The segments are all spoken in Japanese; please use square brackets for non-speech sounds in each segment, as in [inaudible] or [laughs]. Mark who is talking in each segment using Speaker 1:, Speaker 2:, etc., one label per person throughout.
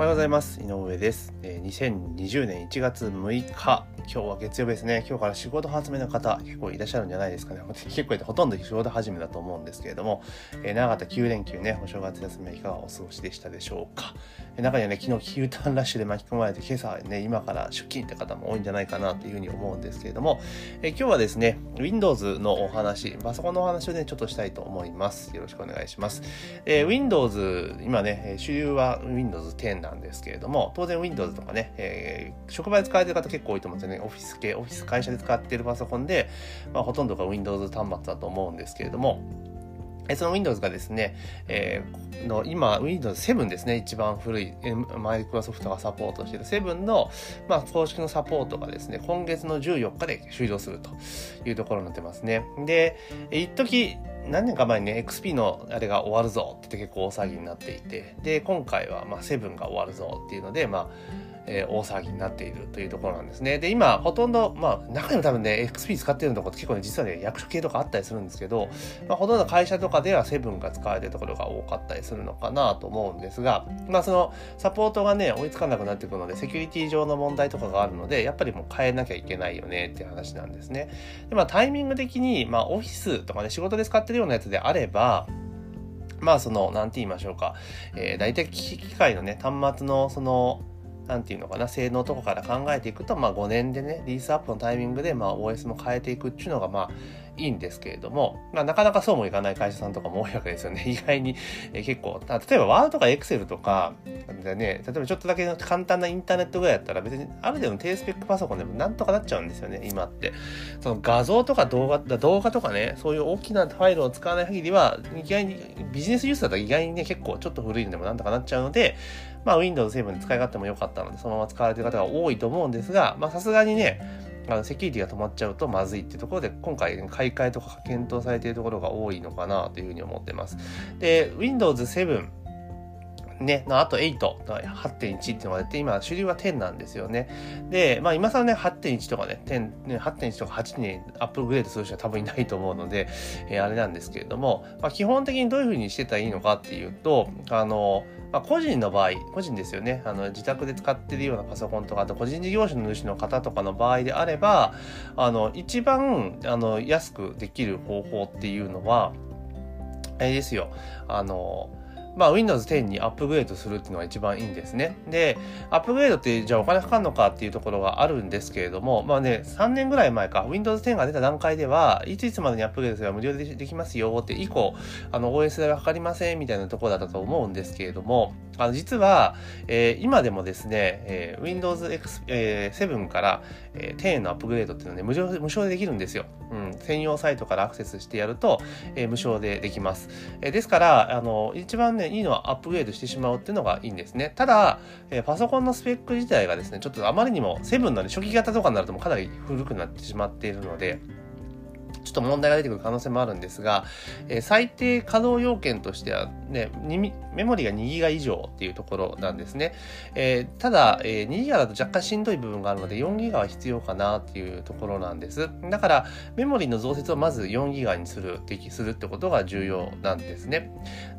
Speaker 1: おはようございます。井上です。2020年1月6日今日は月曜日ですね。今日から仕事始めの方結構いらっしゃるんじゃないですかね。[laughs] 結構ほとんど仕事始めだと思うんですけれども、え、長かった9連休ねお正月休みはいかがお過ごしでしたでしょうか、え、中にはね昨日 Q ターンラッシュで巻き込まれて今朝ね今から出勤って方も多いんじゃないかなというふうに思うんですけれども、え、今日はですね Windows のお話パソコンのお話をねちょっとしたいと思います。よろしくお願いします、え、Windows 今ね主流は Windows 10なんですけれども、当然 Windows とかね、えー、職場で使われてる方結構多いと思うんですよね。オフィス系、オフィス会社で使っているパソコンで、まあ、ほとんどが Windows 端末だと思うんですけれども、その Windows がですね、えー、の今、Windows 7ですね、一番古い、マイクロソフトがサポートしている7の、まあ、公式のサポートがですね、今月の14日で終了するというところになってますね。で、一時何年か前にね、XP のあれが終わるぞって結構大騒ぎになっていて、で、今回はまあ7が終わるぞっていうので、まあ、えー、大騒ぎになっているというところなんですね。で、今、ほとんど、まあ、中にも多分ね、XP 使ってるのところって結構ね、実はね、役所系とかあったりするんですけど、まあ、ほとんど会社とかでは7が使われてるところが多かったりするのかなと思うんですが、まあ、その、サポートがね、追いつかなくなってくるので、セキュリティ上の問題とかがあるので、やっぱりもう変えなきゃいけないよねっていう話なんですね。で、まあ、タイミング的に、まあ、オフィスとかね、仕事で使ってるようなやつであれば、まあその、なんて言いましょうか。えー、大体機械のね、端末のその、なんていうのかな、性能とかから考えていくと、まあ5年でね、リースアップのタイミングで、まあ OS も変えていくっていうのが、まあいいんですけれども、まあなかなかそうもいかない会社さんとかも多いわけですよね。[laughs] 意外に、え結構、例えばワードとかエクセルとか、でね、例えばちょっとだけ簡単なインターネットぐらいだったら別にある程度の低スペックパソコンでもなんとかなっちゃうんですよね、今って。その画像とか動画、動画とかね、そういう大きなファイルを使わない限りは、意外にビジネスユースだったら意外にね、結構ちょっと古いのでもなんとかなっちゃうので、まあ Windows 7で使い勝手も良かったので、そのまま使われてる方が多いと思うんですが、まあさすがにね、あのセキュリティが止まっちゃうとまずいっていうところで、今回、買い替えとか検討されているところが多いのかなというふうに思ってます。で、Windows 7ね、のあと8、8.1っていうのが出て、今、主流は10なんですよね。で、まあ今更ね、8.1とかね、10、ね、8.1とか8にアップグレードする人は多分いないと思うので、えー、あれなんですけれども、まあ基本的にどういうふうにしてたらいいのかっていうと、あの、まあ、個人の場合、個人ですよね。あの、自宅で使ってるようなパソコンとか、あと個人事業主の主の方とかの場合であれば、あの、一番、あの、安くできる方法っていうのは、あれですよ。あの、まあ、Windows 10にアップグレードするっていうのが一番いいんですね。で、アップグレードってじゃあお金かかるのかっていうところがあるんですけれども、まあね、3年ぐらい前か、Windows 10が出た段階では、いついつまでにアップグレードすれば無料でできますよって、以降、あの、OS 代はかかりませんみたいなところだったと思うんですけれども、あの、実は、えー、今でもですね、えー、Windows X、えー、7から、えー、10のアップグレードっていうのはね、無料無償でできるんですよ。うん、専用サイトからアクセスしてやると、えー、無償でできます。えー、ですから、あの、一番ね、いいのはアップグレードしてしまうっていうのがいいんですね。ただ、えー、パソコンのスペック自体がですね、ちょっとあまりにも7の、ね、初期型とかになるともかなり古くなってしまっているので、ちょっと問題が出てくる可能性もあるんですが、えー、最低稼働要件としてはね、メモリが2ギガ以上っていうところなんですね。えー、ただ、えー、2ギガだと若干しんどい部分があるので4ギガは必要かなっていうところなんです。だから、メモリの増設をまず4ギガにする、するってことが重要なんですね。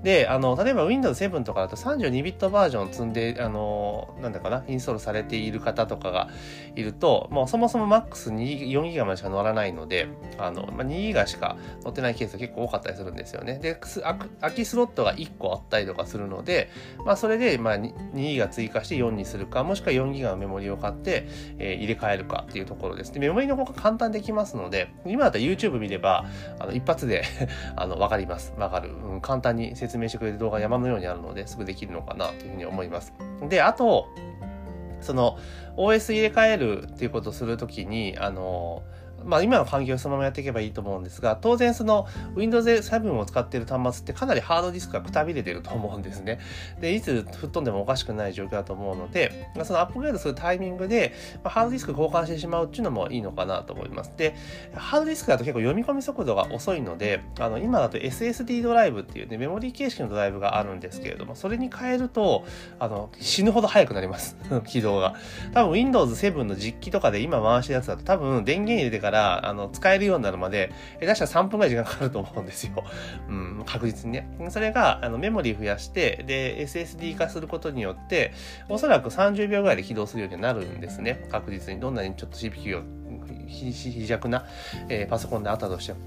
Speaker 1: で、あの、例えば Windows 7とかだと32ビットバージョン積んで、あの、なんだかな、インストールされている方とかがいると、もうそもそも MAX4 ギガまでしか乗らないので、あの、まあ、2ギガしか乗ってないケースが結構多かったりするんですよね。で、空きスロットが1個あったりとかするので、まあ、それで、まあ、2ギガ追加して4にするか、もしくは4ギガのメモリを買って、えー、入れ替えるかっていうところです。で、メモリの方が簡単できますので、今だったら YouTube 見れば、あの、一発で [laughs] あの、わかります。わかる、うん。簡単に説明してくれる動画山のようにあるので、すぐできるのかなというふうに思います。で、あと、その、OS 入れ替えるっていうことをするときに、あの、まあ今の環境をそのままやっていけばいいと思うんですが、当然その Windows 7を使っている端末ってかなりハードディスクがくたびれてると思うんですね。で、いつ吹っ飛んでもおかしくない状況だと思うので、そのアップグレードするタイミングで、まあ、ハードディスク交換してしまうっていうのもいいのかなと思います。で、ハードディスクだと結構読み込み速度が遅いので、あの今だと SSD ドライブっていうね、メモリー形式のドライブがあるんですけれども、それに変えると、あの、死ぬほど速くなります。[laughs] 起動が。多分 Windows 7の実機とかで今回してるやつだと多分電源入れてからからあの使えるようになるまで、え出したら3分ぐらい時間かかると思うんですよ。[laughs] うん、確実にね。それがあのメモリー増やして、で、SSD 化することによって、おそらく30秒ぐらいで起動するようになるんですね。確実に。どんなにちょっと CPU が非弱な、えー、パソコンであったとしても。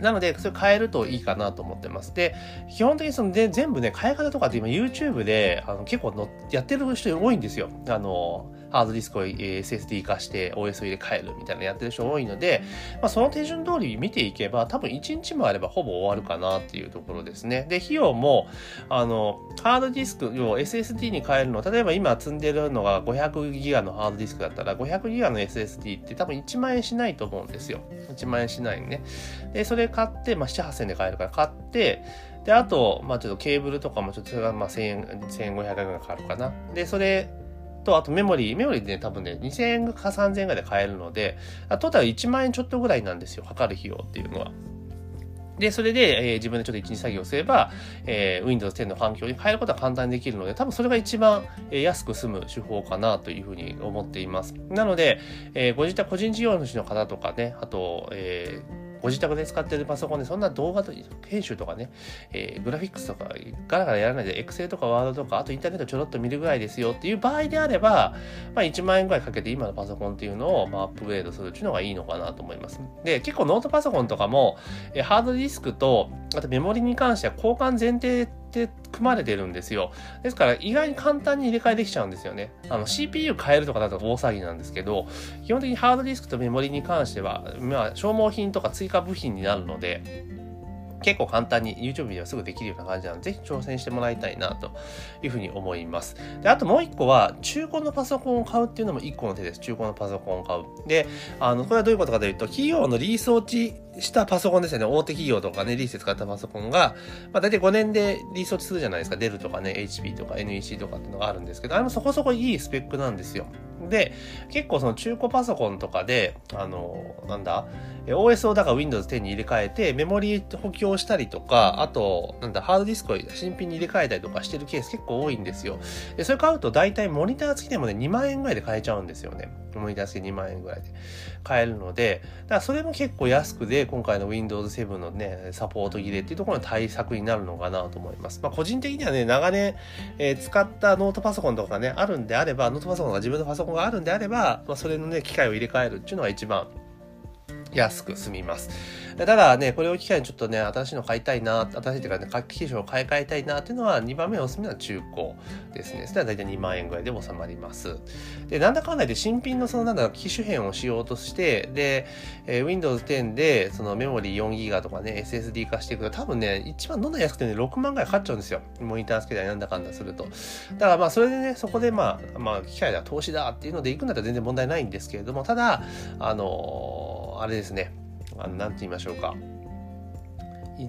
Speaker 1: なので、それ変えるといいかなと思ってます。で、基本的にそので全部ね、変え方とかって今 YouTube であの結構のやってる人多いんですよ。あの、ハードディスクを SSD 化して OS を入れ替えるみたいなやってる人多いので、まあ、その手順通り見ていけば多分1日もあればほぼ終わるかなっていうところですね。で、費用も、あの、ハードディスクを SSD に変えるの、例えば今積んでるのが500ギガのハードディスクだったら500ギガの SSD って多分1万円しないと思うんですよ。1万円しないね。で、それ買って、まあ、7、8000円で買えるから買って、で、あと、まあちょっとケーブルとかもちょっとそれがまあ1000円、1500円ぐらいかかるかな。で、それと、あとメモリー、メモリーで、ね、多分ね、2000円か3000円ぐらいで買えるので、トータル1万円ちょっとぐらいなんですよ、かかる費用っていうのは。で、それで、えー、自分でちょっと一日作業すれば、えー、Windows 10の環境に変えることは簡単にできるので、多分それが一番、えー、安く済む手法かなというふうに思っています。なので、えー、ご自宅個人事業主の方とかね、あと、えーご自宅で使ってるパソコンでそんな動画編集とかね、えー、グラフィックスとかガラガラやらないで Excel とか Word とかあとインターネットちょろっと見るぐらいですよっていう場合であれば、まあ、1万円ぐらいかけて今のパソコンっていうのを、まあ、アップグレードするっていうのがいいのかなと思います。で、結構ノートパソコンとかも、えー、ハードディスクとあとメモリに関しては交換前提って組まれてるんですよ。ですから意外に簡単に入れ替えできちゃうんですよね。あの CPU 変えるとかだと大騒ぎなんですけど、基本的にハードディスクとメモリに関しては、まあ消耗品とか追加部品になるので、結構簡単に YouTube ではすぐできるような感じなので、ぜひ挑戦してもらいたいなというふうに思います。で、あともう一個は、中古のパソコンを買うっていうのも一個の手です。中古のパソコンを買う。で、あの、これはどういうことかというと、企業のリース落ちしたパソコンですよね。大手企業とかね、リースで使ったパソコンが、まあ大体5年でリース落ちするじゃないですか。デルとかね、HP とか NEC とかっていうのがあるんですけど、あれもそこそこいいスペックなんですよ。で、結構その中古パソコンとかで、あの、なんだ、OS をだから Windows 10に入れ替えて、メモリー補強したりとか、あと、なんだ、ハードディスクを新品に入れ替えたりとかしてるケース結構多いんですよ。で、それ買うと大体モニター付きでもね、2万円ぐらいで買えちゃうんですよね。モニター付き2万円ぐらいで買えるので、だからそれも結構安くで、今回の Windows 7のね、サポート切れっていうところの対策になるのかなと思います。まあ、個人的にはね、長年、えー、使ったノートパソコンとかね、あるんであれば、ノートパソコンが自分のパソコンがあるんであれば、まあ、それのね、機械を入れ替えるっていうのが一番安く済みます。ただね、これを機会にちょっとね、新しいの買いたいな、新しいっていうかね、楽器機種を買い替えたいなっていうのは、2番目おすすめは中古ですね。そしたら大体2万円ぐらいで収まります。で、なんだかんだで新品のそのなんだ、機種変をしようとして、で、えー、Windows 10で、そのメモリー 4GB とかね、SSD 化していくと、多分ね、一番どんな安くてね、6万ぐらいかかっちゃうんですよ。モニターつけたりなんだかんだすると。だからまあ、それでね、そこでまあ、まあ、機械だ、投資だっていうので行くんだったら全然問題ないんですけれども、ただ、あのー、あれですね、あの、なんて言いましょうか。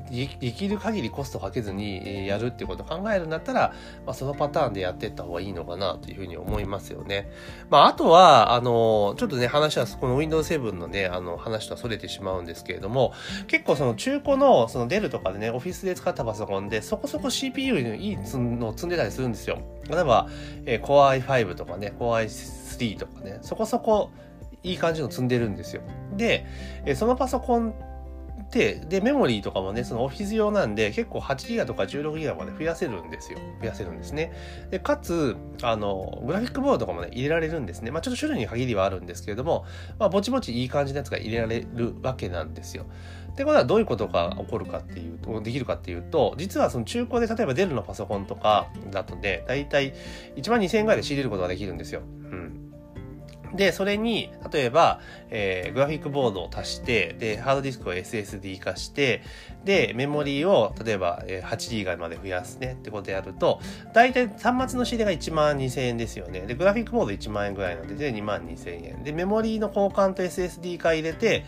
Speaker 1: できる限りコストをかけずにやるってことを考えるんだったら、まあ、そのパターンでやっていった方がいいのかなというふうに思いますよね。まあ、あとは、あの、ちょっとね、話は、この Windows 7のね、あの、話とは逸れてしまうんですけれども、結構その中古の、そのデルとかでね、オフィスで使ったパソコンで、そこそこ CPU のいいのを積んでたりするんですよ。例えば、え、Core i5 とかね、Core i3 とかね、そこそこいい感じの積んでるんですよ。で、えそのパソコンって、で、メモリーとかもね、そのオフィス用なんで、結構 8GB とか 16GB まで増やせるんですよ。増やせるんですね。で、かつ、あの、グラフィックボードとかもね、入れられるんですね。まあちょっと種類に限りはあるんですけれども、まあぼちぼちいい感じのやつが入れられるわけなんですよ。ってことはどういうことが起こるかっていうと、できるかっていうと、実はその中古で例えばデルのパソコンとかだとね、だいたい1万2000円ぐらいで仕入れることができるんですよ。うん。で、それに、例えば、えー、グラフィックボードを足して、で、ハードディスクを SSD 化して、で、メモリーを、例えば、えー、8GB まで増やすねってことやると、大体端末の仕入れが1万2000円ですよね。で、グラフィックボード1万円ぐらいなんで、で、2万2000円。で、メモリーの交換と SSD 化入れて、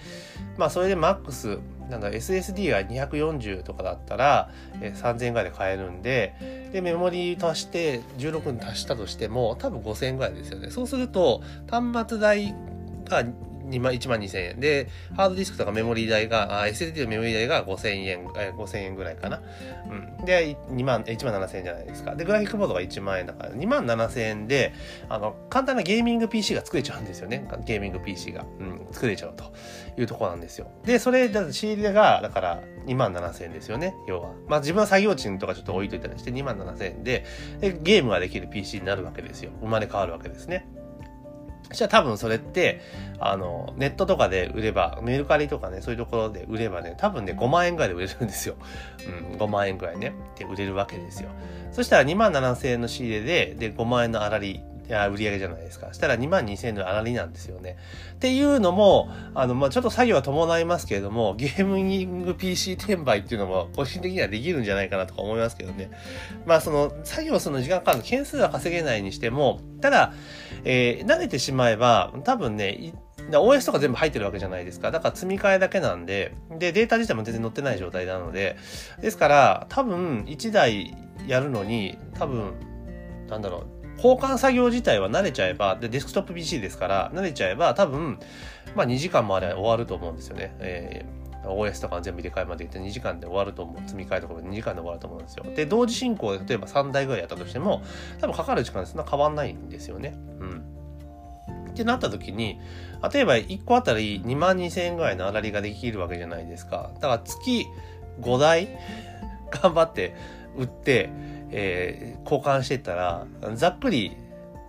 Speaker 1: まあ、それでマックス、なんだ SSD が240とかだったら、えー、3000円ぐらいで買えるんで、で、メモリー足して16に足したとしても、多分5000円ぐらいですよね。そうすると、端末代が2万、1万2000円。で、ハードディスクとかメモリー代が、あ SSD のメモリー代が5000円、えー、5000円ぐらいかな。うん。で、2万、1万7000円じゃないですか。で、グラフィックボードが1万円だから、2万7000円で、あの、簡単なゲーミング PC が作れちゃうんですよね。ゲーミング PC が。うん、作れちゃうというところなんですよ。で、それ、だ仕入れが、だから2万7000円ですよね。要は。まあ自分は作業賃とかちょっと置いといたりして2万7000円で、で、ゲームができる PC になるわけですよ。生まれ変わるわけですね。したら多分それって、あの、ネットとかで売れば、メルカリとかね、そういうところで売ればね、多分ね、5万円ぐらいで売れるんですよ。[laughs] うん、5万円ぐらいね、で売れるわけですよ。そしたら2万7千円の仕入れで、で、5万円の粗利、売り上げじゃないですか。したら2万2000円の粗利なんですよね。っていうのも、あの、まあ、ちょっと作業は伴いますけれども、ゲーミング PC 転売っていうのも個人的にはできるんじゃないかなとか思いますけどね。まあ、その、作業するの時間かかる件数は稼げないにしても、ただ、えー、慣れてしまえば、多分ね、OS とか全部入ってるわけじゃないですか。だから積み替えだけなんで、で、データ自体も全然載ってない状態なので、ですから、多分1台やるのに、多分、なんだろう、交換作業自体は慣れちゃえば、で、デスクトップ PC ですから、慣れちゃえば、多分、まあ2時間もあれ終わると思うんですよね。えー、OS とか全部入れ替えまでいって2時間で終わると思う。積み替えとかで2時間で終わると思うんですよ。で、同時進行で例えば3台ぐらいやったとしても、多分かかる時間そんな変わんないんですよね。うん。ってなった時に、例えば1個あたり2万2000円ぐらいの粗利ができるわけじゃないですか。だから月5台 [laughs] 頑張って売って、えー、交換してったら、ざっくり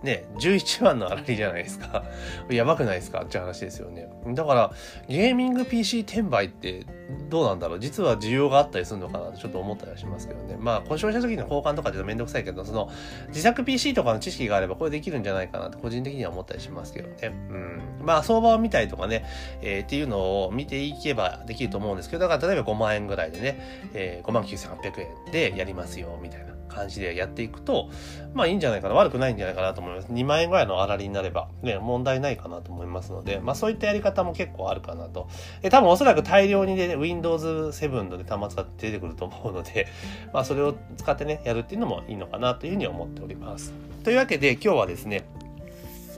Speaker 1: ね、11万の粗利じゃないですか。[laughs] やばくないですか？って話ですよね。だから、ゲーミング PC 転売ってどうなんだろう？実は需要があったりするのかなとちょっと思ったりはしますけどね。まあ、故障した時の交換とかちょっとめんどくさいけど、その、自作 PC とかの知識があればこれできるんじゃないかなと個人的には思ったりしますけどね。うん。まあ、相場を見たりとかね、えー、っていうのを見ていけばできると思うんですけど、だから例えば5万円ぐらいでね、えー、5万9800円でやりますよ、みたいな。感じでやっていくと、まあいいんじゃないかな、悪くないんじゃないかなと思います。2万円ぐらいの粗利になれば、ね、問題ないかなと思いますので、まあそういったやり方も結構あるかなと。え多分おそらく大量にね、Windows 7の、ね、端末が出てくると思うので、[laughs] まあそれを使ってね、やるっていうのもいいのかなというふうに思っております。というわけで今日はですね、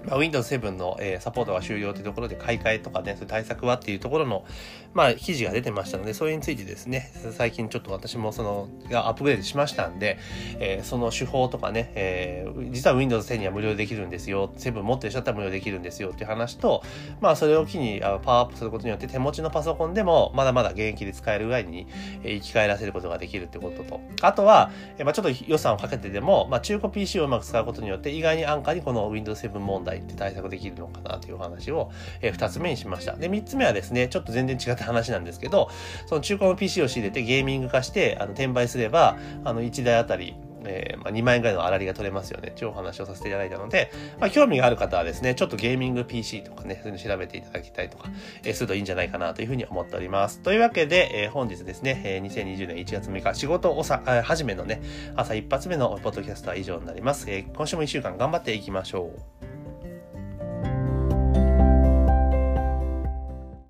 Speaker 1: まあ、Windows 7の、えー、サポートが終了というところで買い替えとかね、そういう対策はっていうところの、まあ、記事が出てましたので、それについてですね、最近ちょっと私もその、アップグレードしましたんで、えー、その手法とかね、えー、実は Windows 10には無料できるんですよ、7持ってる人だったら無料できるんですよっていう話と、まあ、それを機にパワーアップすることによって手持ちのパソコンでも、まだまだ現役で使えるぐらいに、え、生き返らせることができるってことと、あとは、え、まあ、ちょっと予算をかけてでも、まあ、中古 PC をうまく使うことによって、意外に安価にこの Windows 7問題って対策できるのかなというお話を、えー、2つ目にしました。で、3つ目はですね、ちょっと全然違った話なんですけど、その中古の PC を仕入れてゲーミング化して、あの、転売すれば、あの、1台あたり、えー、まあ、2万円ぐらいの粗利が取れますよね。っていうお話をさせていただいたので、まあ、興味がある方はですね、ちょっとゲーミング PC とかね、そういうの調べていただきたいとか、えー、するといいんじゃないかなというふうに思っております。というわけで、えー、本日ですね、えー、2020年1月6日、仕事をさ、始めのね、朝一発目のポッドキャストは以上になります。えー、今週も1週間頑張っていきましょう。